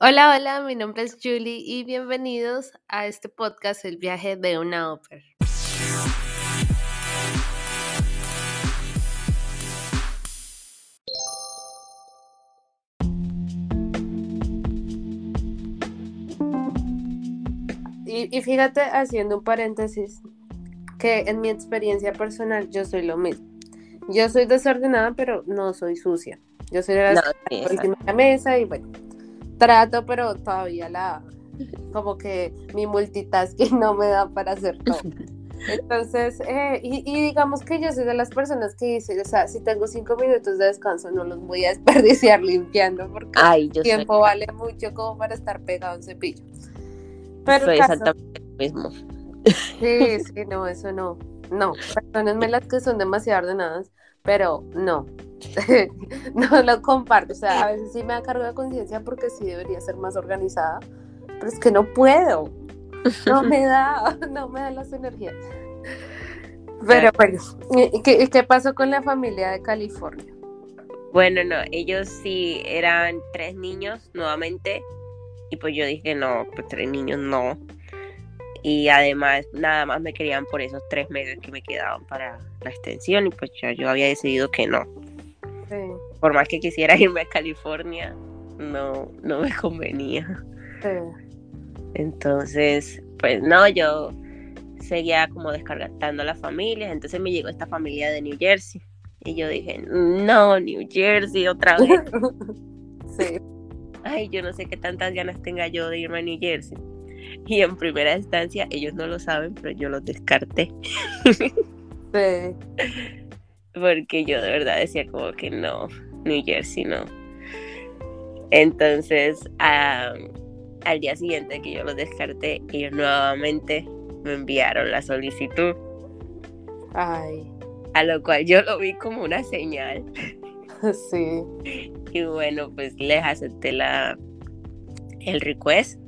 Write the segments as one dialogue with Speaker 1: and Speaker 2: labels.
Speaker 1: Hola, hola, mi nombre es Julie y bienvenidos a este podcast El viaje de una ópera. Y, y fíjate, haciendo un paréntesis, que en mi experiencia personal yo soy lo mismo. Yo soy desordenada, pero no soy sucia. Yo soy de las
Speaker 2: No,
Speaker 1: que
Speaker 2: sí,
Speaker 1: por encima de la mesa y bueno, trato, pero todavía la, como que mi multitasking no me da para hacer todo. Entonces, eh, y, y digamos que yo soy de las personas que dicen, o sea, si tengo cinco minutos de descanso, no los voy a desperdiciar limpiando porque
Speaker 2: Ay, yo
Speaker 1: el tiempo vale mucho como para estar pegado a un cepillo. Pero
Speaker 2: soy
Speaker 1: caso-
Speaker 2: exactamente lo mismo.
Speaker 1: Sí, sí, no, eso no. No, perdónenme las que son demasiado ordenadas, pero no. no lo comparto. O sea, a veces sí me da cargo de conciencia porque sí debería ser más organizada, pero es que no puedo. No me da, no me da las energías. Pero bueno, ¿y qué, qué pasó con la familia de California?
Speaker 2: Bueno, no, ellos sí eran tres niños nuevamente. Y pues yo dije, no, pues tres niños no. Y además, nada más me querían por esos tres meses que me quedaban para la extensión. Y pues ya yo había decidido que no.
Speaker 1: Sí,
Speaker 2: Por más que quisiera irme a California, no, no me convenía.
Speaker 1: sí.
Speaker 2: Entonces, pues no, yo seguía como descargando las familias. Entonces me llegó esta familia de New Jersey. Y yo dije, no, New Jersey otra vez.
Speaker 1: Sí,
Speaker 2: Ay, yo no sé qué tantas ganas tenga yo de irme a New Jersey. Y en primera instancia, ellos no lo saben, pero yo los descarté.
Speaker 1: sí.
Speaker 2: Porque yo de verdad decía como que no, New Jersey no. Entonces, ah, al día siguiente que yo los descarté, ellos nuevamente me enviaron la solicitud.
Speaker 1: Ay,
Speaker 2: A lo cual yo lo vi como una señal.
Speaker 1: sí.
Speaker 2: Y bueno, pues les acepté la, el request.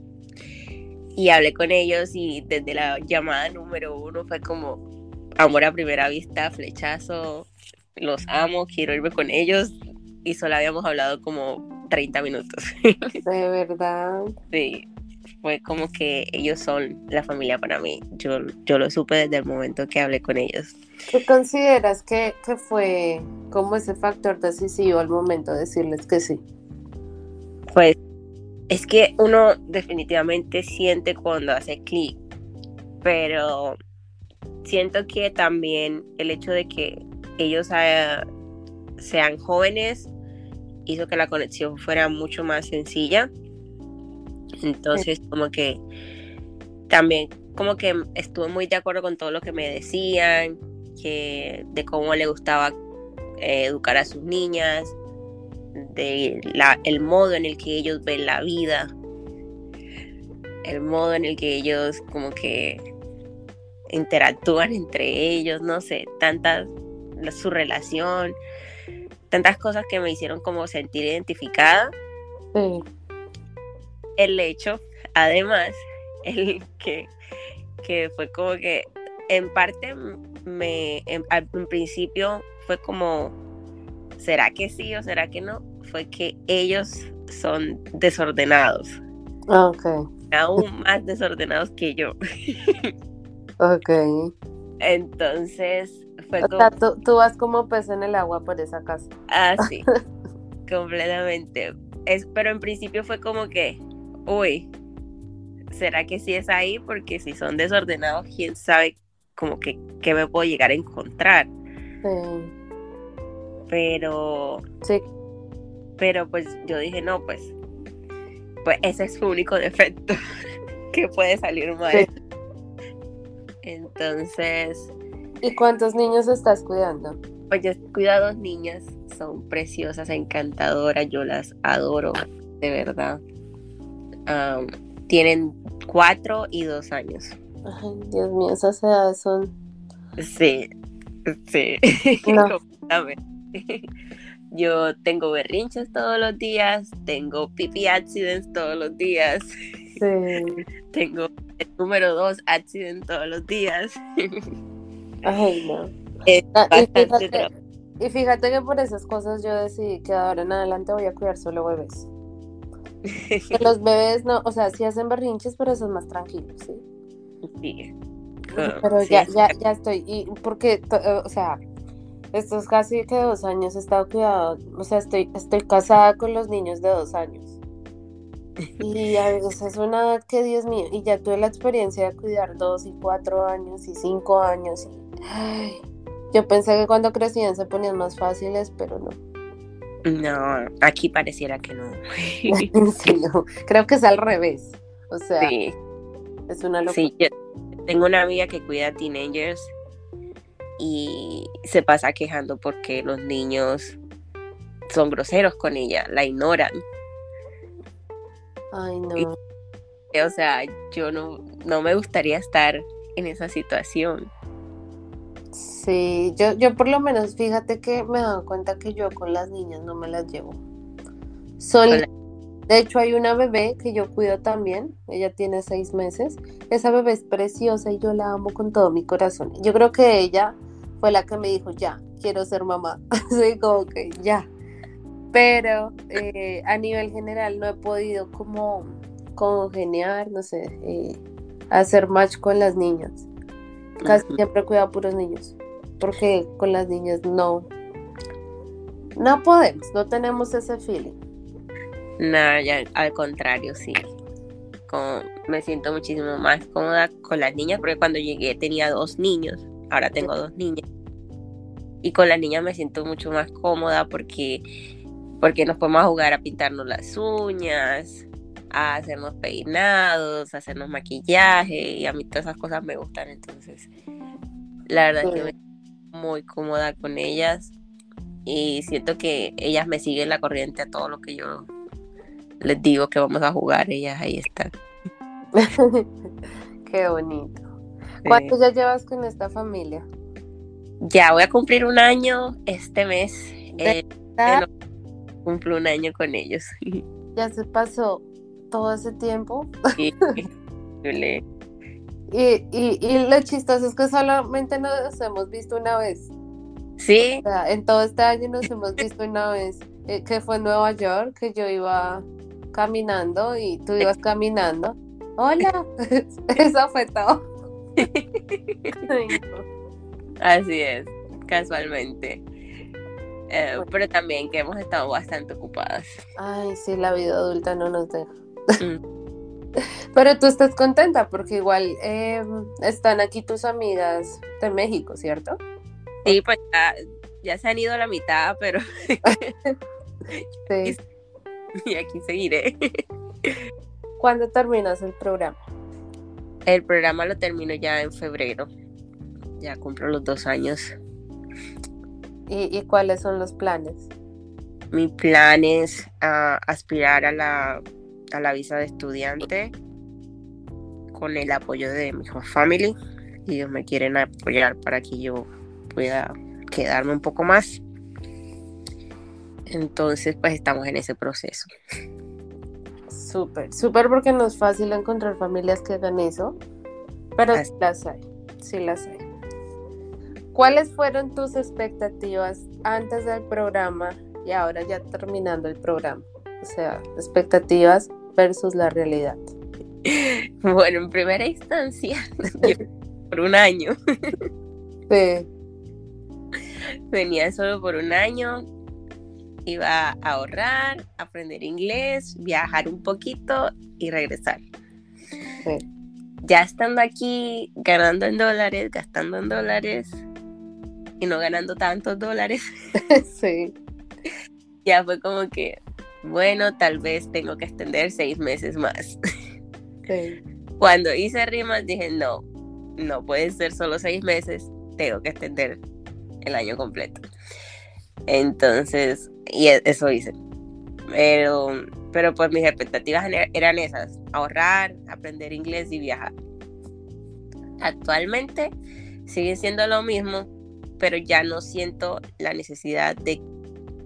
Speaker 2: Y hablé con ellos y desde la llamada número uno fue como amor a primera vista, flechazo, los amo, quiero irme con ellos. Y solo habíamos hablado como 30 minutos.
Speaker 1: De verdad.
Speaker 2: sí, fue como que ellos son la familia para mí. Yo, yo lo supe desde el momento que hablé con ellos.
Speaker 1: ¿Qué consideras que, que fue como ese factor decisivo al momento de decirles que sí?
Speaker 2: Pues es que uno definitivamente siente cuando hace clic, pero siento que también el hecho de que ellos ah, sean jóvenes hizo que la conexión fuera mucho más sencilla. Entonces, como que también como que estuve muy de acuerdo con todo lo que me decían, que de cómo le gustaba eh, educar a sus niñas, de la, el modo en el que ellos ven la vida, el modo en el que ellos como que interactúan entre ellos, no sé, tantas, la- su relación, tantas cosas que me hicieron como sentir identificada.
Speaker 1: Sí.
Speaker 2: El hecho, además, el que, que fue como que en parte me, en, al en principio fue como, ¿será que sí o será que no? Fue que ellos son desordenados,
Speaker 1: Ah, Ok,
Speaker 2: aún más desordenados que yo.
Speaker 1: ok.
Speaker 2: Entonces fue
Speaker 1: O
Speaker 2: como
Speaker 1: sea, tú, tú vas como pez en el agua por esa casa.
Speaker 2: así, completamente. Es, pero en principio fue como que, uy, ¿será que sí es ahí? Porque si son desordenados, quién sabe como que qué me puedo llegar a encontrar.
Speaker 1: Sí.
Speaker 2: Pero,
Speaker 1: Sí,
Speaker 2: pero pues yo dije, no, pues, pues ese es su único defecto que puede salir mal.
Speaker 1: Sí.
Speaker 2: Entonces,
Speaker 1: ¿Y cuántos niños estás cuidando?
Speaker 2: pues yo cuido a dos niñas, son preciosas, encantadoras, yo las adoro, de verdad. Tienen cuatro y dos años.
Speaker 1: Ay, Dios mío, esas edades son.
Speaker 2: Sí, sí,
Speaker 1: No.
Speaker 2: Yo tengo berrinches todos los días, tengo pipi accidents todos los días,
Speaker 1: Sí.
Speaker 2: tengo el número dos accident todos los días.
Speaker 1: Ay, no.
Speaker 2: Es
Speaker 1: Ah, y, fíjate,
Speaker 2: trabajo.
Speaker 1: y fíjate que por esas cosas yo decidí que ahora en adelante voy a cuidar solo bebés. los bebés no, o sea, sí hacen berrinches, pero son más tranquilos, ¿sí?
Speaker 2: Sí.
Speaker 1: pero ya, ya, ya estoy, y porque, eh, o sea, estos casi que dos años he estado cuidado, o sea, estoy, estoy casada con los niños de dos años. Y a veces es una edad que, Dios mío, y ya tuve la experiencia de cuidar dos y cuatro años y cinco años. Y, yo pensé que cuando crecían se ponían más fáciles, pero no.
Speaker 2: No, aquí pareciera que no.
Speaker 1: sí, no. Creo que es al revés. O sea, es una locura.
Speaker 2: Sí, yo tengo una amiga que cuida a teenagers y se pasa quejando porque los niños son groseros con ella, la ignoran.
Speaker 1: Ay, no.
Speaker 2: o sea, yo no, no me gustaría estar en esa situación.
Speaker 1: Sí, yo, yo por lo menos fíjate que me he dado cuenta que yo con las niñas no me las llevo. Son, de hecho, hay una bebé que yo cuido también, ella tiene seis meses. Esa bebé es preciosa y yo la amo con todo mi corazón. Yo creo que ella fue la que me dijo, ya, quiero ser mamá. Soy como que ya. Pero eh, a nivel general no he podido como congeniar, no sé, eh, hacer match con las niñas. Casi siempre cuido a puros niños. Porque con las niñas no. No podemos, no tenemos ese feeling.
Speaker 2: No, ya al contrario, sí. Como me siento muchísimo más cómoda con las niñas porque cuando llegué tenía dos niños, ahora tengo dos niñas y con la niña me siento mucho más cómoda porque, porque nos podemos jugar a pintarnos las uñas, a hacernos peinados, a hacernos maquillaje y a mí todas esas cosas me gustan. Entonces, la verdad es que me siento muy cómoda con ellas y siento que ellas me siguen la corriente a todo lo que yo les digo que vamos a jugar, ellas ahí están.
Speaker 1: Qué bonito. ¿Cuánto ya llevas con esta familia?
Speaker 2: Ya voy a cumplir un año este mes. Eh, cumplo un año con ellos.
Speaker 1: Ya se pasó todo ese tiempo.
Speaker 2: y,
Speaker 1: y, y, lo chistoso es que solamente nos hemos visto una vez.
Speaker 2: Sí.
Speaker 1: en todo este año nos hemos visto una vez, eh, que fue en Nueva York, que yo iba caminando y tú ibas caminando. Hola, eso fue todo.
Speaker 2: Así es, casualmente. Eh, pero también que hemos estado bastante ocupadas.
Speaker 1: Ay, sí, la vida adulta no nos deja. Mm. Pero tú estás contenta porque igual em, están aquí tus amigas de México, ¿cierto?
Speaker 2: Sí, pues ya, se han ido a la mitad, pero... sí. Y aquí seguiré.
Speaker 1: ¿Cuándo terminas el programa?
Speaker 2: El programa lo termino ya en febrero ya cumplo los dos años.
Speaker 1: ¿Y, cuáles son los planes?
Speaker 2: Mi plan es ah, aspirar a la, a la visa de estudiante con el apoyo de mi family. Y ellos me quieren apoyar para que yo pueda quedarme un poco más. Entonces, pues estamos en ese proceso.
Speaker 1: Súper, súper porque no es fácil encontrar familias que hagan eso, pero las hay, sí las hay. ¿Cuáles fueron tus expectativas antes del programa y ahora ya terminando el programa? O sea, expectativas versus la realidad.
Speaker 2: Bueno, en primera instancia, por un año.
Speaker 1: Sí.
Speaker 2: Venía solo por un año, iba a ahorrar, aprender inglés, viajar un poquito y regresar. Sí. Ya estando aquí, ganando en dólares, gastando en dólares, y no ganando tantos dólares.
Speaker 1: sí.
Speaker 2: Ya fue como que, bueno, tal vez tengo que extender seis meses más.
Speaker 1: Sí.
Speaker 2: Cuando hice rimas dije, no, no puede ser solo seis meses, tengo que extender el año completo. Entonces, y e, eso hice. Pero, pero pues mis expectativas eran esas, ahorrar, aprender inglés y viajar. Actualmente sigue siendo lo mismo, pero ya no siento la necesidad de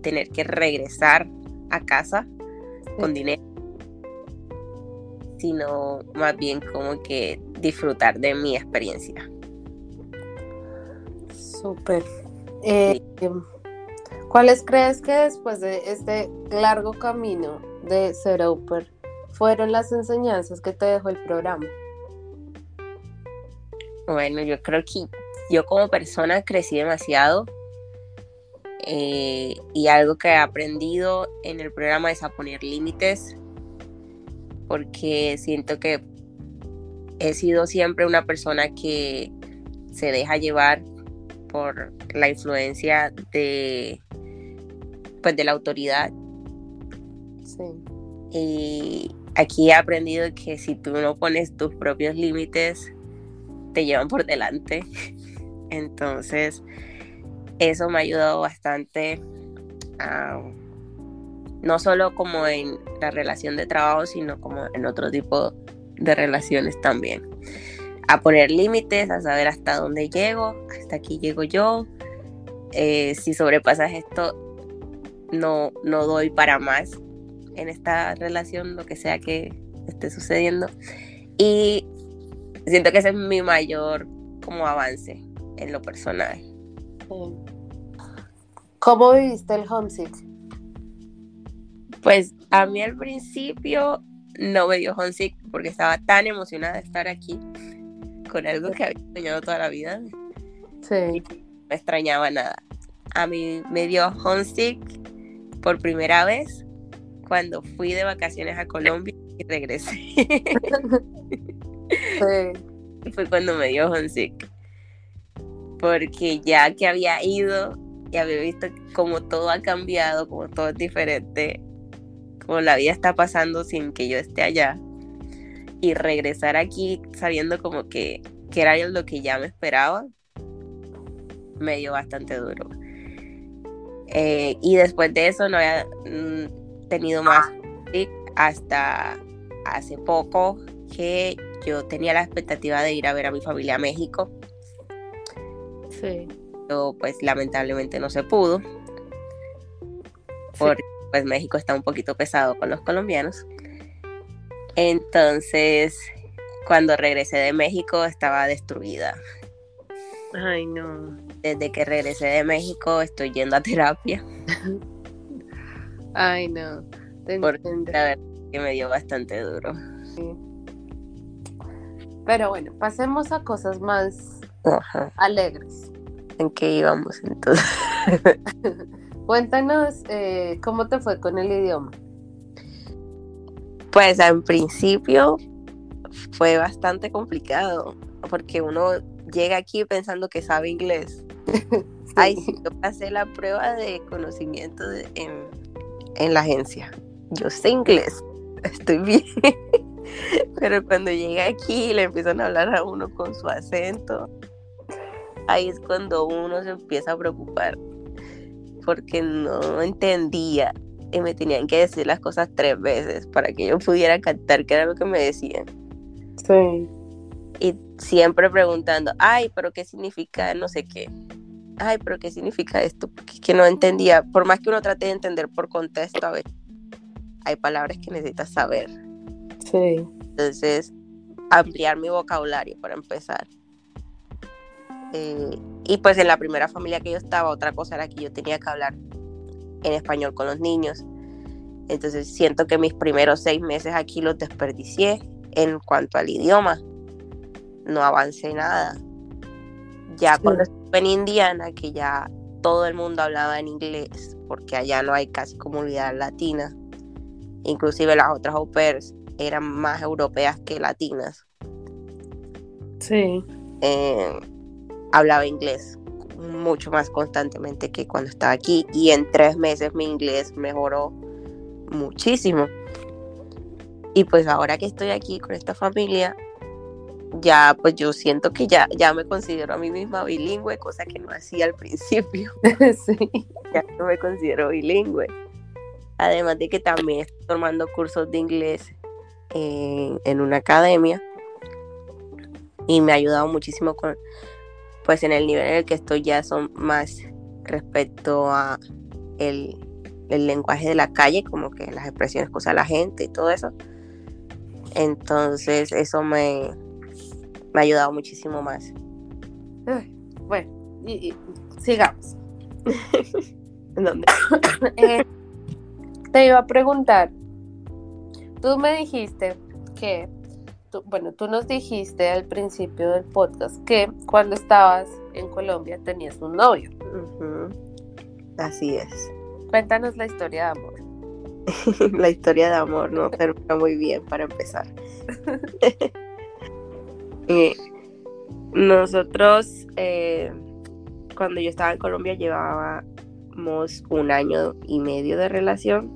Speaker 2: tener que regresar a casa con dinero, sino más bien como que disfrutar de mi experiencia.
Speaker 1: Súper. Eh, ¿Cuáles crees que después de este largo camino de ser Oper fueron las enseñanzas que te dejó el programa?
Speaker 2: Bueno, yo creo que yo como persona crecí demasiado eh, y algo que he aprendido en el programa es a poner límites porque siento que he sido siempre una persona que se deja llevar por la influencia de pues de la autoridad.
Speaker 1: Sí.
Speaker 2: Y aquí he aprendido que si tú no pones tus propios límites, te llevan por delante. Entonces, eso me ha ayudado bastante no solo como en la relación de trabajo, sino como en otro tipo de relaciones también. A poner límites, a saber hasta dónde llego, hasta aquí llego yo. Eh, si sobrepasas esto, no, no doy para más en esta relación, lo que sea que esté sucediendo. Y siento que ese es mi mayor como avance en lo personal.
Speaker 1: ¿Cómo viviste el homesick?
Speaker 2: Pues a mí al principio no me dio homesick porque estaba tan emocionada de estar aquí con algo que había soñado toda la vida.
Speaker 1: Sí.
Speaker 2: No extrañaba nada. A mí me dio homesick por primera vez cuando fui de vacaciones a Colombia y regresé.
Speaker 1: sí.
Speaker 2: Fue cuando me dio homesick. Porque ya que había ido y había visto como todo ha cambiado, como todo es diferente, como la vida está pasando sin que yo esté allá. Y regresar aquí sabiendo como que, que era lo que ya me esperaba, me dio bastante duro. Eh, y después de eso no había mm, tenido más hasta hace poco que yo tenía la expectativa de ir a ver a mi familia a México.
Speaker 1: Sí.
Speaker 2: Pero pues lamentablemente no se pudo. Porque pues México está un poquito pesado con los colombianos. Entonces, cuando regresé de México estaba destruida.
Speaker 1: Ay, no.
Speaker 2: Desde que regresé de México estoy yendo a terapia.
Speaker 1: Ay, no.
Speaker 2: Te Porque la verdad que me dio bastante duro.
Speaker 1: Pero bueno, pasemos a cosas más alegres.
Speaker 2: ¿En qué íbamos entonces?
Speaker 1: Cuéntanos eh, cómo te fue con el idioma.
Speaker 2: Pues en principio fue bastante complicado porque uno llega aquí pensando que sabe inglés. Ay, sí, yo pasé la prueba de conocimiento en, en la agencia. Yo sé inglés, estoy bien. Pero cuando llega aquí y le empiezan a hablar a uno con su acento, ahí es cuando uno se empieza a preocupar porque no entendía y me tenían que decir las cosas tres veces para que yo pudiera captar qué era lo que me decían.
Speaker 1: Sí.
Speaker 2: Y siempre preguntando, ay, pero qué significa no sé qué. Ay, pero qué significa esto, porque es que no entendía, por más que uno trate de entender por contexto, a veces hay palabras que necesitas saber.
Speaker 1: Sí.
Speaker 2: Entonces, ampliar mi vocabulario para empezar. Eh, y pues en la primera familia que yo estaba, otra cosa era que yo tenía que hablar en español con los niños. Entonces siento que mis primeros seis meses aquí los desperdicié en cuanto al idioma. No avancé nada. Ya cuando estuve en Indiana, que ya todo el mundo hablaba en inglés, porque allá no hay casi comunidad latina. Inclusive las otras au pairs eran más europeas que latinas.
Speaker 1: Sí.
Speaker 2: Eh, hablaba inglés mucho más constantemente que cuando estaba aquí y en tres meses mi inglés mejoró muchísimo. Y pues ahora que estoy aquí con esta familia, ya pues yo siento que ya, ya me considero a mí misma bilingüe, cosa que no hacía al principio.
Speaker 1: sí.
Speaker 2: Ya no me considero bilingüe. Además de que también estoy tomando cursos de inglés en, en una academia y me ha ayudado muchísimo con pues en el nivel en el que estoy ya son más respecto a el, lenguaje de la calle, como que las expresiones que usa la gente y todo eso. Entonces eso me, me ha ayudado muchísimo más.
Speaker 1: bueno, y, sigamos.
Speaker 2: ¿Dónde?
Speaker 1: Eh, te iba a preguntar, tú me dijiste que, bueno, tú nos dijiste al principio del podcast que cuando estabas en Colombia tenías un novio.
Speaker 2: Así es.
Speaker 1: Cuéntanos la historia de amor.
Speaker 2: la historia de amor no termina muy bien para empezar. Eh, nosotros, eh, cuando yo estaba en Colombia, llevábamos un año y medio de relación.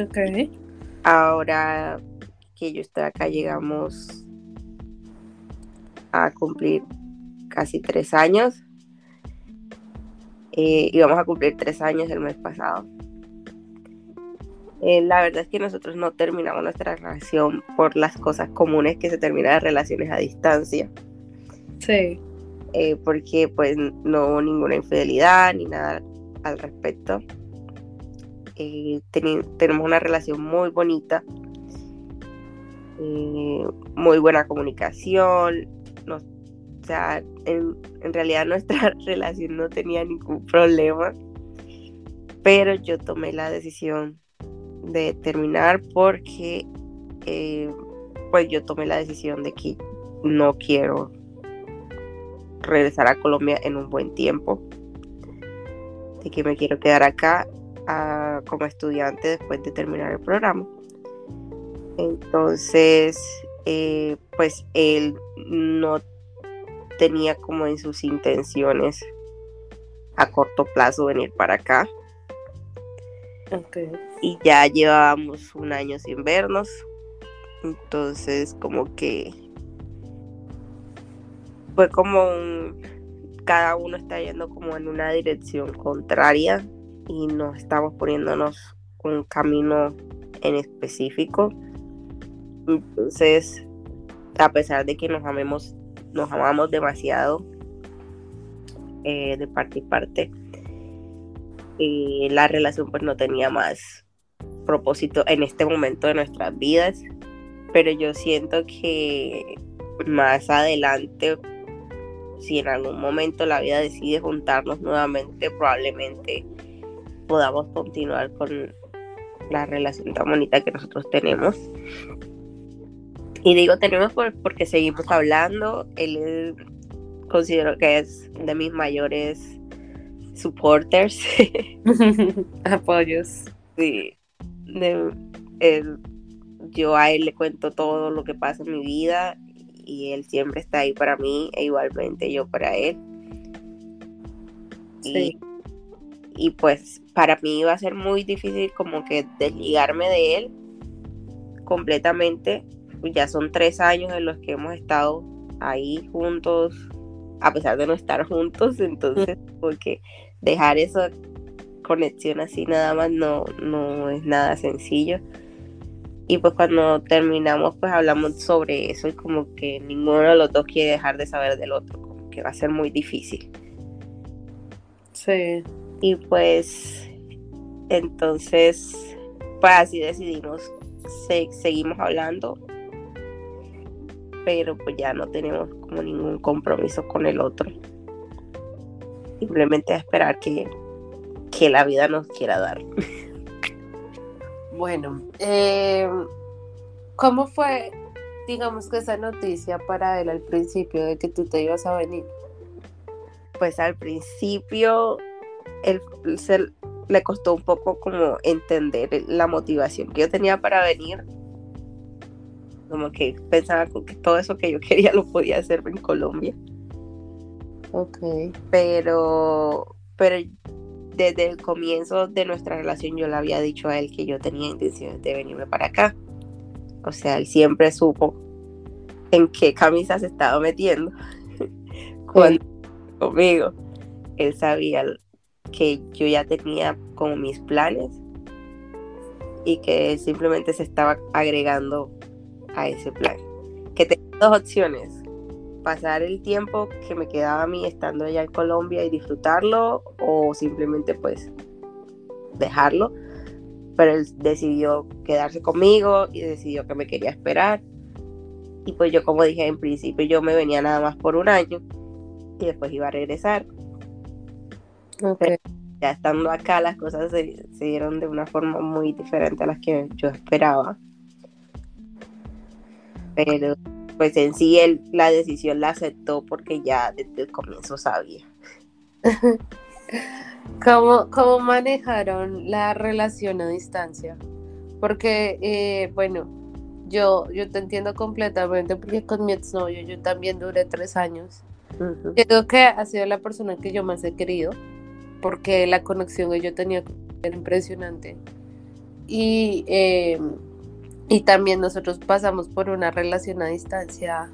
Speaker 1: Ok.
Speaker 2: Ahora que yo estoy acá, llegamos a cumplir casi tres años. Eh, íbamos a cumplir tres años el mes pasado. Eh, la verdad es que nosotros no terminamos nuestra relación por las cosas comunes que se terminan las relaciones a distancia.
Speaker 1: Sí.
Speaker 2: Eh, porque pues no hubo ninguna infidelidad ni nada al respecto. Eh, tenemos una relación muy bonita, muy buena comunicación. o sea, en, en realidad nuestra relación no tenía ningún problema, pero yo tomé la decisión de terminar porque eh, pues yo tomé la decisión de que no quiero regresar a Colombia en un buen tiempo, de que me quiero quedar acá ah, como estudiante después de terminar el programa. Entonces, eh, pues él no tenía como en sus intenciones a corto plazo venir para acá. Y ya llevábamos un año sin vernos. Entonces, como que fue como un, cada uno está yendo como en una dirección contraria y no estamos poniéndonos un camino en específico. Entonces, a pesar de que nos amemos, nos amamos demasiado eh, de parte y parte, la relación pues no tenía más propósito en este momento de nuestras vidas, pero yo siento que más adelante, si en algún momento la vida decide juntarnos nuevamente, probablemente podamos continuar con la relación tan bonita que nosotros tenemos. Y digo tenemos porque seguimos hablando, él considero que es de mis mayores supporters.
Speaker 1: Apoyos.
Speaker 2: Sí. Yo a él le cuento todo lo que pasa en mi vida y él siempre está ahí para mí e igualmente yo para él. Sí. Y, y pues para mí iba a ser muy difícil como que desligarme de él completamente. Ya son tres años en los que hemos estado ahí juntos, a pesar de no estar juntos, entonces, porque dejar esa conexión así nada más no, no es nada sencillo. Y pues cuando terminamos, pues hablamos sobre eso y como que ninguno de los dos quiere dejar de saber del otro, como que va a ser muy difícil.
Speaker 1: Sí.
Speaker 2: Y pues entonces, pues así decidimos, seguimos hablando pero pues ya no tenemos como ningún compromiso con el otro. Simplemente a esperar que, que la vida nos quiera dar.
Speaker 1: Bueno, eh, ¿cómo fue, digamos que esa noticia para él al principio de que tú te ibas a venir?
Speaker 2: Pues al principio él, le costó un poco como entender la motivación que yo tenía para venir como que pensaba que todo eso que yo quería lo podía hacer en Colombia.
Speaker 1: Ok.
Speaker 2: Pero, pero desde el comienzo de nuestra relación yo le había dicho a él que yo tenía intenciones de venirme para acá. O sea, él siempre supo en qué camisa se estaba metiendo cuando conmigo. Él sabía que yo ya tenía como mis planes y que simplemente se estaba agregando a ese plan. Que tengo dos opciones. Pasar el tiempo que me quedaba a mí estando allá en Colombia y disfrutarlo o simplemente pues dejarlo. Pero él decidió quedarse conmigo y decidió que me quería esperar. Y pues yo como dije en principio yo me venía nada más por un año y después iba a regresar. ya estando acá las cosas se, se dieron de una forma muy diferente a las que yo esperaba. Pero pues en sí él la decisión la aceptó porque ya desde el comienzo sabía.
Speaker 1: ¿Cómo, ¿Cómo manejaron la relación a distancia? Porque, eh, bueno, yo, yo te entiendo completamente porque con mi exnovio yo también duré tres años. creo que ha sido la persona que yo más he querido porque la conexión que yo tenía era impresionante. Y, eh, y también nosotros pasamos por una relación a distancia,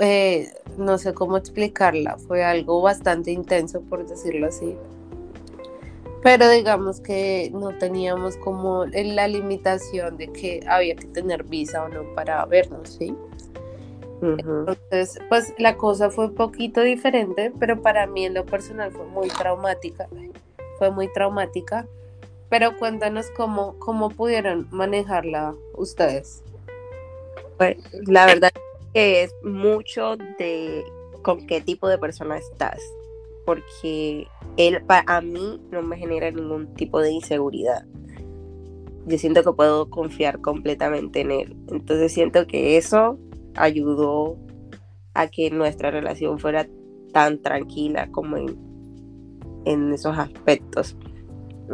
Speaker 1: eh, no sé cómo explicarla, fue algo bastante intenso, por decirlo así. Pero digamos que no teníamos como la limitación de que había que tener visa o no para vernos, ¿sí? Entonces, pues la cosa fue un poquito diferente, pero para mí en lo personal fue muy traumática. Fue muy traumática. Pero cuéntanos cómo, cómo pudieron manejarla ustedes.
Speaker 2: Pues la verdad que es mucho de con qué tipo de persona estás. Porque él a mí no me genera ningún tipo de inseguridad. Yo siento que puedo confiar completamente en él. Entonces siento que eso ayudó a que nuestra relación fuera tan tranquila como en, en esos aspectos.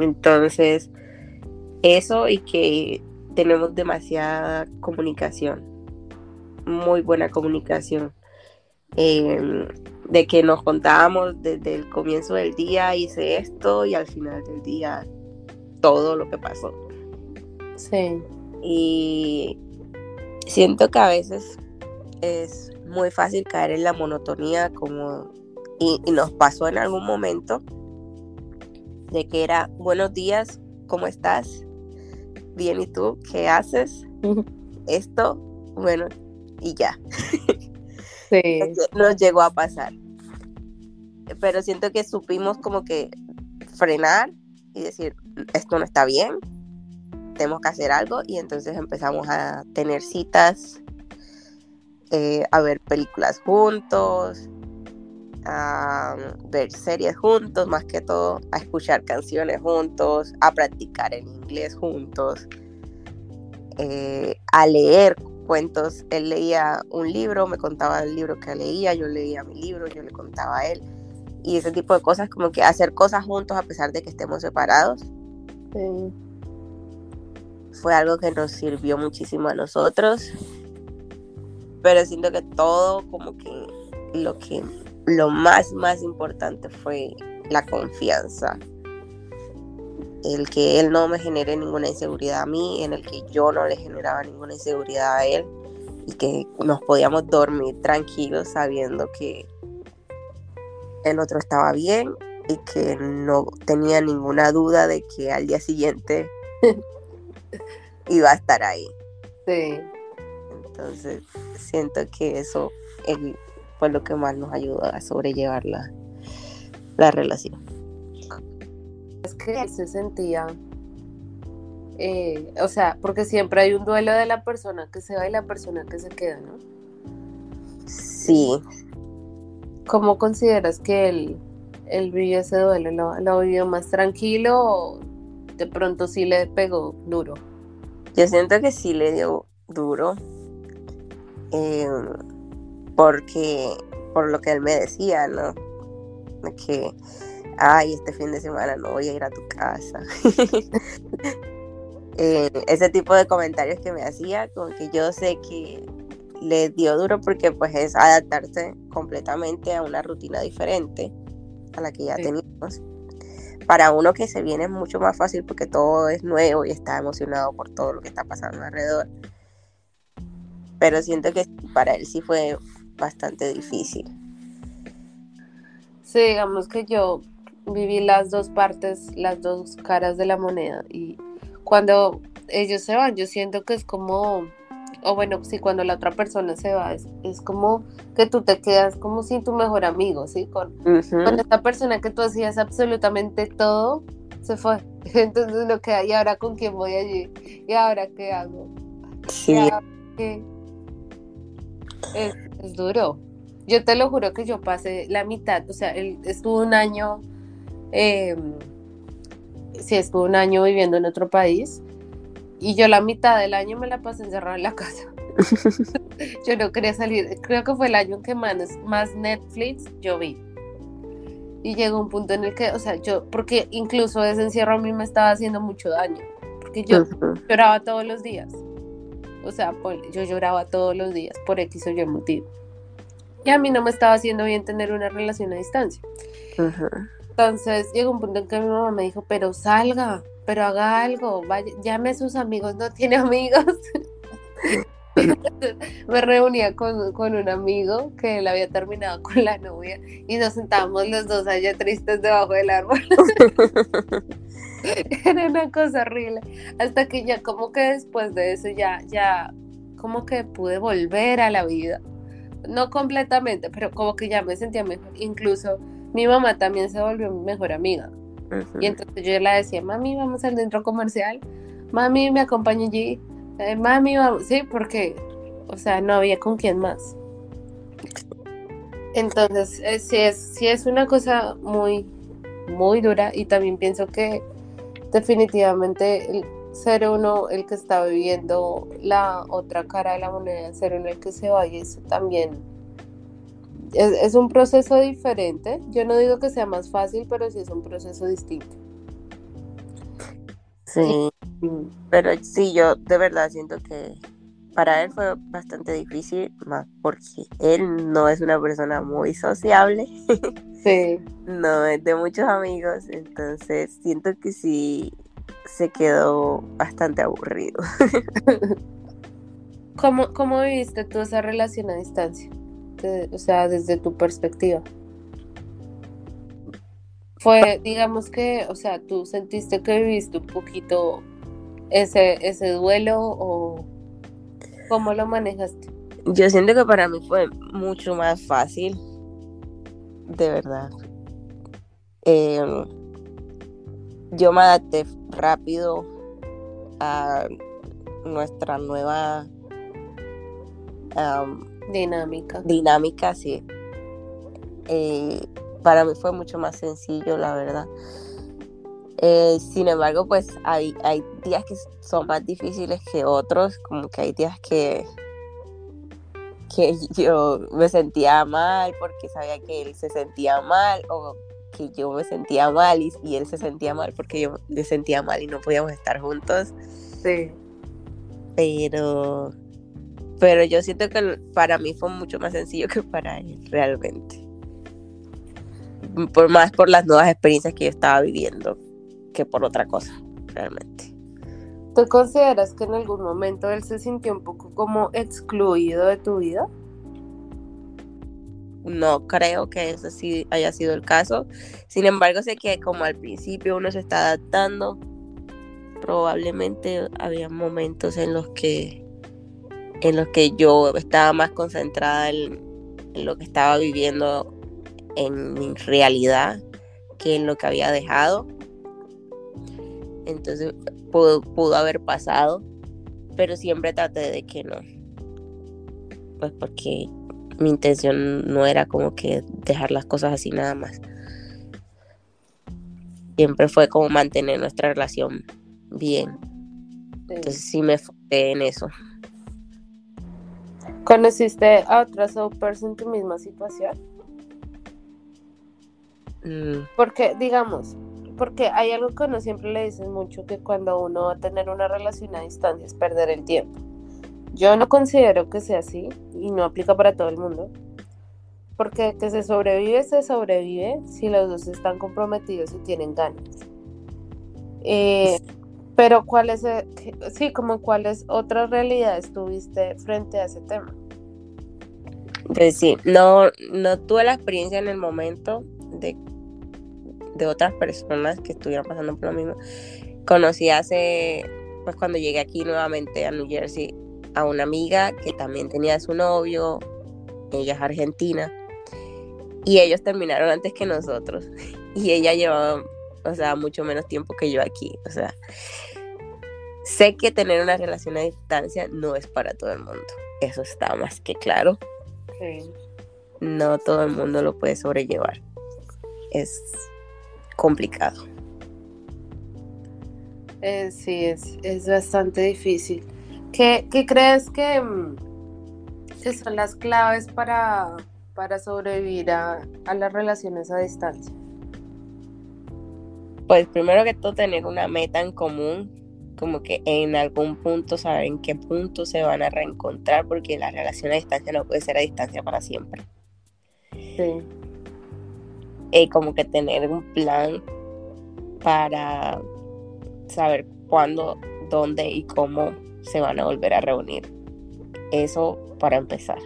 Speaker 2: Entonces, eso y que tenemos demasiada comunicación, muy buena comunicación, em, de que nos contábamos desde el comienzo del día, hice esto y al final del día todo lo que pasó.
Speaker 1: Sí.
Speaker 2: Y siento que a veces es muy fácil caer en la monotonía como y, nos pasó en algún momento de que era buenos días, ¿cómo estás? Bien, ¿y tú? ¿Qué haces? Esto, bueno, y ya.
Speaker 1: Sí.
Speaker 2: Nos llegó a pasar. Pero siento que supimos como que frenar y decir, esto no está bien, tenemos que hacer algo y entonces empezamos a tener citas eh, a ver películas juntos, a ver series juntos, más que todo, a escuchar canciones juntos, a practicar el inglés juntos, eh, a leer cuentos. Él leía un libro, me contaba el libro que leía, yo leía mi libro, yo le contaba a él. Y ese tipo de cosas, como que hacer cosas juntos a pesar de que estemos separados. Fue algo que nos sirvió muchísimo a nosotros pero siento que todo como que lo que lo más más importante fue la confianza el que él no me genere ninguna inseguridad a mí en el que yo no le generaba ninguna inseguridad a él y que nos podíamos dormir tranquilos sabiendo que el otro estaba bien y que no tenía ninguna duda de que al día siguiente iba a estar ahí.
Speaker 1: Sí.
Speaker 2: Entonces, siento que eso fue lo que más nos ayudó a sobrellevar la, la relación.
Speaker 1: Es que él se sentía, eh, o sea, porque siempre hay un duelo de la persona que se va y la persona que se queda, ¿no?
Speaker 2: Sí.
Speaker 1: ¿Cómo consideras que él, él vivió ese duelo? ¿Lo, ¿Lo vivió más tranquilo o de pronto sí le pegó duro?
Speaker 2: Yo siento que sí le dio duro, eh, porque por lo que él me decía, ¿no? Que, ay, este fin de semana no voy a ir a tu casa. Eh, ese tipo de comentarios que me hacía, como que yo sé que le dio duro porque pues es adaptarse completamente a una rutina diferente a la que ya teníamos. Para uno que se viene es mucho más fácil porque todo es nuevo y está emocionado por todo lo que está pasando alrededor pero siento que para él sí fue bastante difícil.
Speaker 1: Sí, digamos que yo viví las dos partes, las dos caras de la moneda y cuando ellos se van, yo siento que es como, o bueno, sí, cuando la otra persona se va, es, como que tú te quedas como sin tu mejor amigo, ¿sí? Con, esta persona que tú hacías absolutamente todo, se fue. Entonces uno queda, ¿y ahora con quién voy allí? ¿Y ahora qué hago?
Speaker 2: Sí.
Speaker 1: Es, duro. Yo te lo juro que yo pasé la mitad, o sea, él estuvo un año eh, sí estuve un año viviendo en otro país y yo la mitad del año me la pasé encerrada en la casa. yo no quería salir, creo que fue el año que más, más Netflix yo vi. Y llegó un punto en el que, o sea, yo, porque incluso ese encierro a mí me estaba haciendo mucho daño, porque yo lloraba todos los días. O sea, yo lloraba todos los días por X o Y motivo. Y a mí no me estaba haciendo bien tener una relación a distancia. Entonces llegó un punto en que mi mamá me dijo, pero salga, pero haga algo, vaya, llame a sus amigos, no tiene amigos. me reunía con, un amigo que él había terminado con la novia y nos sentábamos los dos allá tristes debajo del árbol. Era una cosa horrible. Hasta que ya como que después de eso ya, ya como que pude volver a la vida. No completamente, pero como que ya me sentía mejor. Incluso mi mamá también se volvió mi mejor amiga. Y entonces yo le decía, mami, vamos al centro comercial. Mami, me acompaña allí. Eh, mami, vamos. Sí, porque, o sea, no había con quién más. Entonces, eh, sí, es, sí es una cosa muy, muy dura. Y también pienso que definitivamente el ser uno el que está viviendo la otra cara de la moneda, ser uno el que se vaya, eso también es, un proceso diferente. Yo no digo que sea más fácil, pero sí es un proceso distinto.
Speaker 2: Sí, pero sí, yo de verdad siento que para él fue bastante difícil, más porque él no es una persona muy sociable. Sí. no es de muchos amigos, entonces siento que sí se quedó bastante aburrido.
Speaker 1: ¿Cómo, ¿Cómo viviste tú esa relación a distancia? o sea, desde tu perspectiva. Fue, digamos que, o sea, tú sentiste que viviste un poquito ese, ese duelo o cómo lo manejaste.
Speaker 2: Yo siento que para mí fue mucho más fácil, de verdad. Em, yo me adapté rápido a nuestra nueva
Speaker 1: Dinámica.
Speaker 2: Dinámica, sí. Eh, para mí fue mucho más sencillo, la verdad. Eh, sin embargo, pues hay, hay días que son más difíciles que otros, como que hay días que, que yo me sentía mal porque sabía que él se sentía mal o que yo me sentía mal y, y él se sentía mal porque yo me sentía mal y no podíamos estar juntos.
Speaker 1: Sí.
Speaker 2: Pero pero yo siento que para mí fue mucho más sencillo que para él, realmente. Por más por las nuevas experiencias que yo estaba viviendo que por otra cosa, realmente.
Speaker 1: ¿Tú consideras que en algún momento él se sintió un poco como excluido de tu vida?
Speaker 2: No creo que eso sí haya sido el caso. Sin embargo, sé que como al principio uno se está adaptando, probablemente había momentos en los que en los que yo estaba más concentrada en, lo que estaba viviendo en mi realidad que en lo que había dejado. Entonces pudo, pudo haber pasado, pero siempre traté de que no. Pues porque mi intención no era como que dejar las cosas así nada más. Siempre fue como mantener nuestra relación bien. Entonces sí me enfoqué en eso.
Speaker 1: ¿Conociste a otra soapers en tu misma situación?
Speaker 2: Mm.
Speaker 1: Porque, digamos, porque hay algo que uno siempre le dicen mucho, que cuando uno va a tener una relación a distancia es perder el tiempo. Yo no considero que sea así y no aplica para todo el mundo. Porque que se sobrevive, se sobrevive si los dos están comprometidos y tienen ganas. Eh, pero cuáles, eh, sí, como cuáles otras realidades tuviste frente a ese tema.
Speaker 2: Pues sí, no, no tuve la experiencia en el momento de, de otras personas que estuvieran pasando por lo mismo. Conocí hace, pues cuando llegué aquí nuevamente a New Jersey, a una amiga que también tenía su novio, ella es argentina, y ellos terminaron antes que nosotros. Y ella llevaba o sea, mucho menos tiempo que yo aquí, o sea, sé que tener una relación a distancia no es para todo el mundo, eso está más que claro. No todo el mundo lo puede sobrellevar. Es complicado.
Speaker 1: Eh, sí, es, es bastante difícil. ¿Qué, qué crees que, mm, que, son las claves para, para sobrevivir a, a las relaciones a distancia?
Speaker 2: Pues primero que todo tener una meta en común, como que en algún punto saber en qué punto se van a reencontrar, porque la relación a distancia no puede ser a distancia para siempre.
Speaker 1: Sí.
Speaker 2: Y como que tener un plan para saber cuándo, dónde y cómo se van a volver a reunir. Eso para empezar.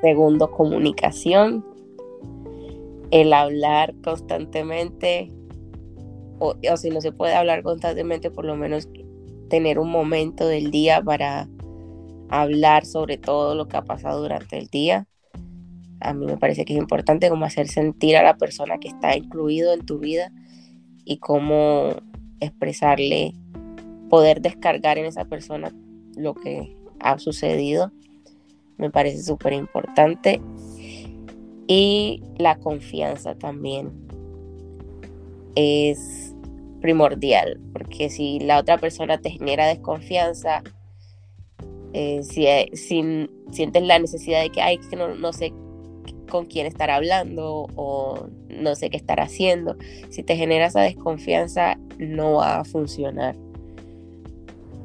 Speaker 2: Segundo, comunicación. El hablar constantemente, o, o, si no se puede hablar constantemente, por lo menos tener un momento del día para hablar sobre todo lo que ha pasado durante el día. A mí me parece que es importante como hacer sentir a la persona que está incluido en tu vida y cómo expresarle, poder descargar en esa persona lo que ha sucedido. Me parece súper importante. Y la confianza también es primordial, porque si la otra persona te genera desconfianza, eh, si, si, sientes la necesidad de que, ay, que no, no sé con quién estar hablando o no sé qué estar haciendo. Si te genera esa desconfianza, no va a funcionar.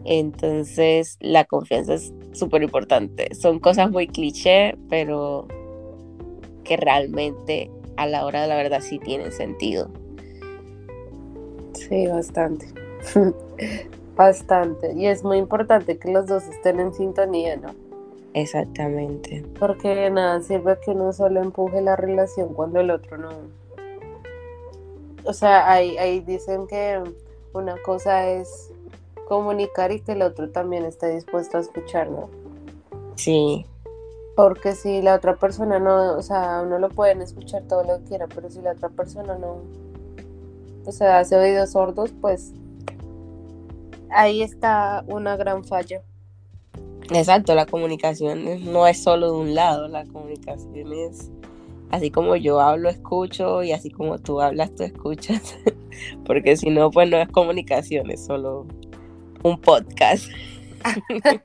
Speaker 2: Entonces, la confianza es súper importante. Son cosas muy cliché, pero que realmente a la hora de la verdad sí tienen sentido.
Speaker 1: Sí, bastante. bastante. Y es muy importante que los dos estén en sintonía, ¿no?
Speaker 2: Exactamente.
Speaker 1: Porque nada sirve que uno solo empuje la relación cuando el otro no. O sea, ahí, ahí dicen que una cosa es comunicar y que el otro también esté dispuesto a escuchar, ¿no?
Speaker 2: Sí.
Speaker 1: Porque si la otra persona no, o sea, uno lo pueden escuchar todo lo que quiera, pero si la otra persona no, o sea, hace oídos sordos, pues ahí está una gran falla.
Speaker 2: Exacto, la comunicación no es solo de un lado, la comunicación es así como yo hablo, escucho y así como tú hablas, tú escuchas, porque si no, pues no es comunicación, es solo un podcast.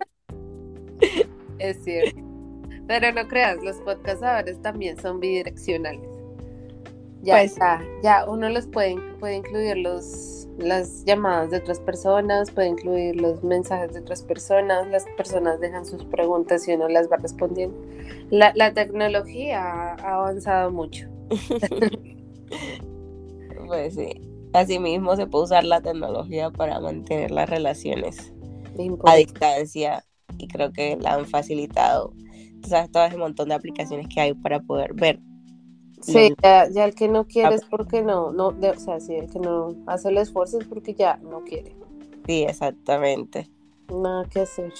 Speaker 1: es cierto. Pero no creas, los podcasts también son bidireccionales. Ya pues, ya uno los puede, puede incluir los las llamadas de otras personas, puede incluir los mensajes de otras personas, las personas dejan sus preguntas y uno las va respondiendo. La, la tecnología ha avanzado mucho.
Speaker 2: pues sí, asimismo se puede usar la tecnología para mantener las relaciones a distancia y creo que la han facilitado. Tú sabes, todo ese montón de aplicaciones que hay para poder ver
Speaker 1: Sí, ya, el que no quiere es porque no, no o sea, sí, el que no hace el esfuerzo es porque ya no quiere.
Speaker 2: Sí, exactamente.
Speaker 1: Nada que hacer.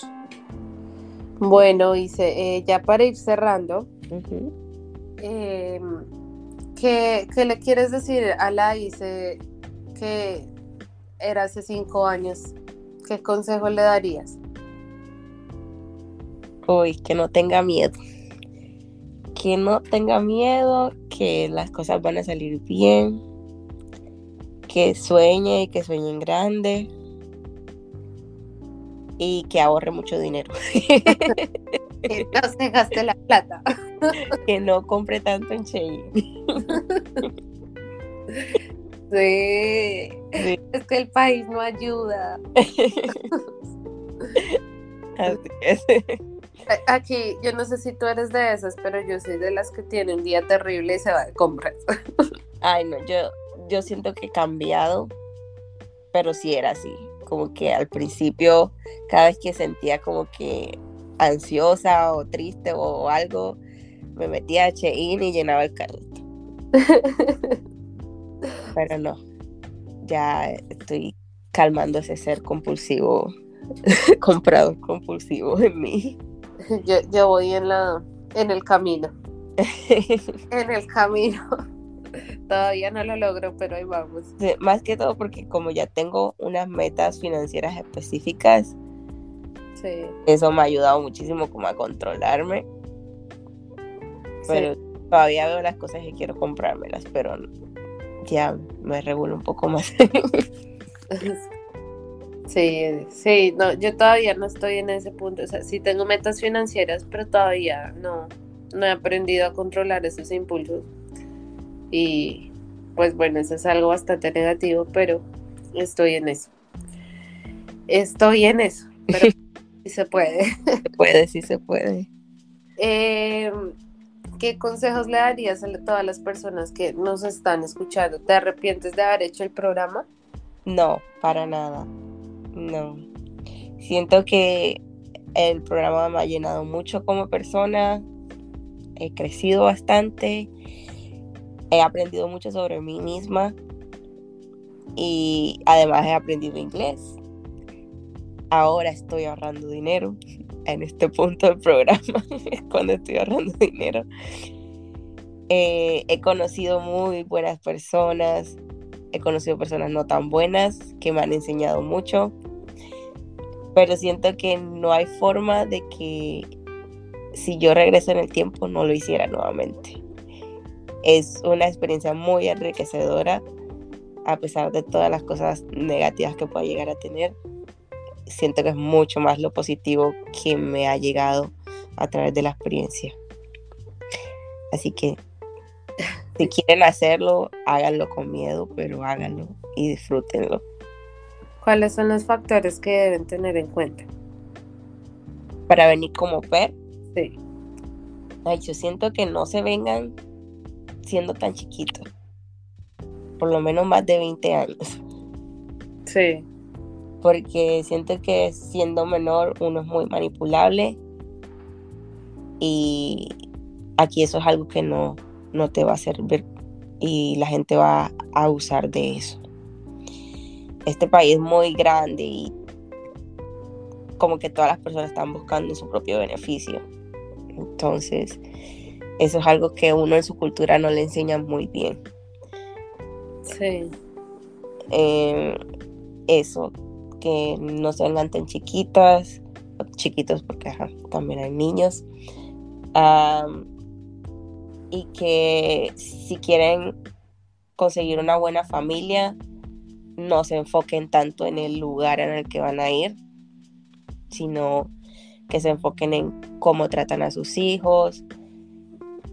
Speaker 1: Bueno, dice, eh, ya para ir cerrando, em, ¿qué, le quieres decir a la dice que era hace cinco años? ¿Qué consejo le darías?
Speaker 2: Uy, que no tenga miedo que no tenga miedo, que las cosas van a salir bien, que sueñe y que sueñe en grande y que ahorre mucho dinero.
Speaker 1: que no se gaste la plata.
Speaker 2: que no compre tanto en Shein.
Speaker 1: Sí. Es que el país no ayuda.
Speaker 2: Así es.
Speaker 1: Aquí, yo no sé si tú eres de esas, pero yo soy de las que tiene un día terrible y se va de compras.
Speaker 2: Ay, no, yo, yo siento que he cambiado, pero sí era así. Como que al principio, cada vez que sentía como que ansiosa o triste o algo, me metía a Shein y llenaba el carrito. pero no, ya estoy calmando ese ser compulsivo, comprador compulsivo en mí.
Speaker 1: Yo, yo voy en la en el camino. en el camino. Todavía no lo logro, pero ahí vamos.
Speaker 2: más que todo porque como ya tengo unas metas financieras específicas, eso me ha ayudado muchísimo como a controlarme. Pero todavía veo las cosas que quiero comprármelas, pero ya me regulo un poco más.
Speaker 1: Sí, sí, no, yo todavía no estoy en ese punto, o sea, sí tengo metas financieras, pero todavía no, no he aprendido a controlar esos impulsos. Y pues bueno, eso es algo bastante negativo, pero estoy en eso. Estoy en eso, pero sí se puede.
Speaker 2: Se puede, sí se puede.
Speaker 1: Eh, ¿Qué consejos le darías a todas las personas que nos están escuchando? ¿Te arrepientes de haber hecho el programa?
Speaker 2: No, para nada. No. Siento que el programa me ha llenado mucho como persona. He crecido bastante. He aprendido mucho sobre mí misma. Y además he aprendido inglés. Ahora estoy ahorrando dinero. En este punto del programa es cuando estoy ahorrando dinero. Eh, he conocido muy buenas personas. He conocido personas no tan buenas que me han enseñado mucho pero siento que no hay forma de que si yo regreso en el tiempo no lo hiciera nuevamente. Es una experiencia muy enriquecedora, a pesar de todas las cosas negativas que pueda llegar a tener. Siento que es mucho más lo positivo que me ha llegado a través de la experiencia. Así que si quieren hacerlo, háganlo con miedo, pero háganlo y disfrútenlo.
Speaker 1: ¿Cuáles son los factores que deben tener en cuenta?
Speaker 2: Para venir como PER.
Speaker 1: Sí.
Speaker 2: Ay, yo siento que no se vengan siendo tan chiquitos. Por lo menos más de 20 años.
Speaker 1: Sí.
Speaker 2: Porque siento que siendo menor uno es muy manipulable. Y aquí eso es algo que no, no te va a servir. Y la gente va a abusar de eso este país es muy grande y como que todas las personas están buscando su propio beneficio. Entonces, eso es algo que uno en su cultura no le enseña muy bien.
Speaker 1: Sí.
Speaker 2: Em, eso, que no se vengan tan chiquitas, chiquitos porque también hay niños. y que si quieren conseguir una buena familia, no se enfoquen tanto en el lugar en el que van a ir, sino que se enfoquen en cómo tratan a sus hijos.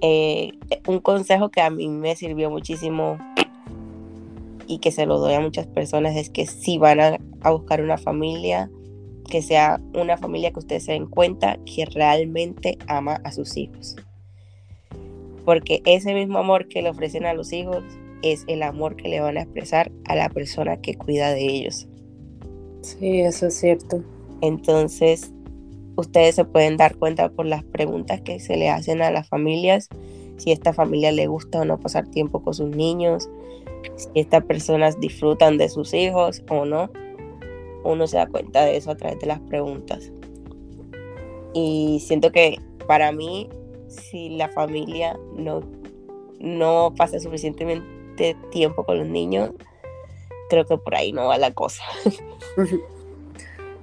Speaker 2: Eh, un consejo que a mí me sirvió muchísimo y que se lo doy a muchas personas es que si van a, a buscar una familia, que sea una familia que ustedes se den cuenta que realmente ama a sus hijos. Porque ese mismo amor que le ofrecen a los hijos es el amor que le van a expresar a la persona que cuida de ellos.
Speaker 1: Sí, eso es cierto.
Speaker 2: Entonces, ustedes se pueden dar cuenta por las preguntas que se le hacen a las familias, si a esta familia le gusta o no pasar tiempo con sus niños, si estas personas disfrutan de sus hijos o no. Uno se da cuenta de eso a través de las preguntas. Y siento que para mí, si la familia no, no pasa suficientemente tiempo con los niños, creo que por ahí no va la cosa.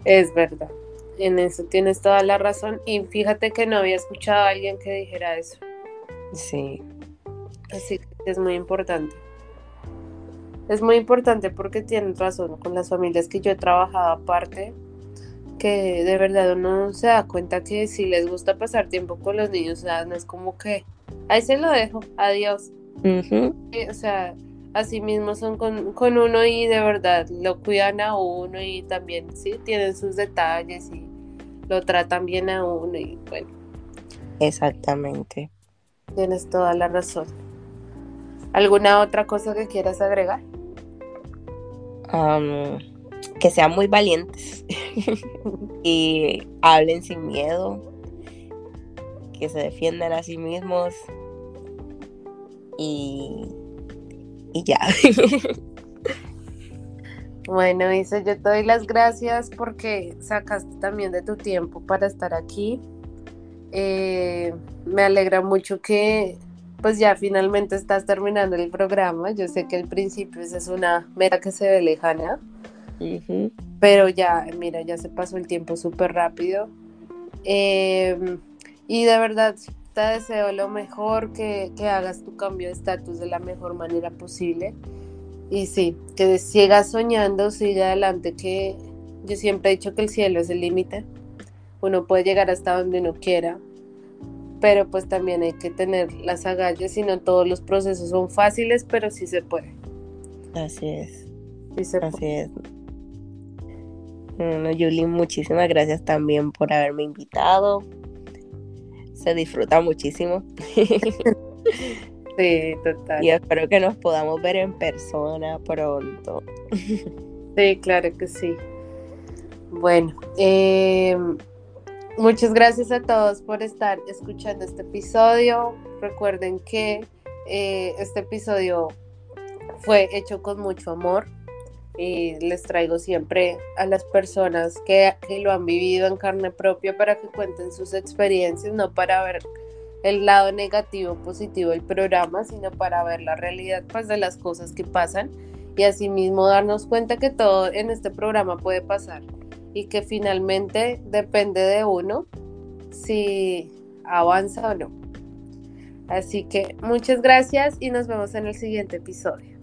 Speaker 1: Es verdad, en eso tienes toda la razón y fíjate que no había escuchado a alguien que dijera eso.
Speaker 2: Sí.
Speaker 1: Así que es muy importante. Es muy importante porque tienes razón con las familias que yo he trabajado aparte, que de verdad uno se da cuenta que si les gusta pasar tiempo con los niños, o sea, no es como que, ahí se lo dejo, adiós. O sea, así mismo son con, uno y de verdad lo cuidan a uno y también, sí, tienen sus detalles y lo tratan bien a uno y bueno.
Speaker 2: Exactamente.
Speaker 1: Tienes toda la razón. ¿Alguna otra cosa que quieras agregar?
Speaker 2: que sean muy valientes y hablen sin miedo, que se defiendan a sí mismos y, y ya.
Speaker 1: Bueno, Isa, yo te doy las gracias porque sacaste también de tu tiempo para estar aquí. Eh, me alegra mucho que pues ya finalmente estás terminando el programa. Yo sé que al principio es una meta que se ve lejana, pero ya, mira, ya se pasó el tiempo súper rápido. Eh, y de verdad, te deseo lo mejor, que, hagas tu cambio de estatus de la mejor manera posible. y sí, que siga soñando, siga adelante, que yo siempre he dicho que el cielo es el límite. Uno puede llegar hasta donde uno quiera, pero pues también hay que tener las agallas y no todos los procesos son fáciles, pero sí se puede.
Speaker 2: Así es. Así es. Bueno, Julie, muchísimas gracias también por haberme invitado. Se disfruta muchísimo.
Speaker 1: sí, total.
Speaker 2: Y espero que nos podamos ver en persona pronto.
Speaker 1: sí, claro que sí. Bueno, eh, muchas gracias a todos por estar escuchando este episodio. Recuerden que eh, este episodio fue hecho con mucho amor y les traigo siempre a las personas que, lo han vivido en carne propia para que cuenten sus experiencias, no para ver el lado negativo positivo del programa, sino para ver la realidad pues, de las cosas que pasan y asimismo darnos cuenta que todo en este programa puede pasar y que finalmente depende de uno si avanza o no. Así que muchas gracias y nos vemos en el siguiente episodio.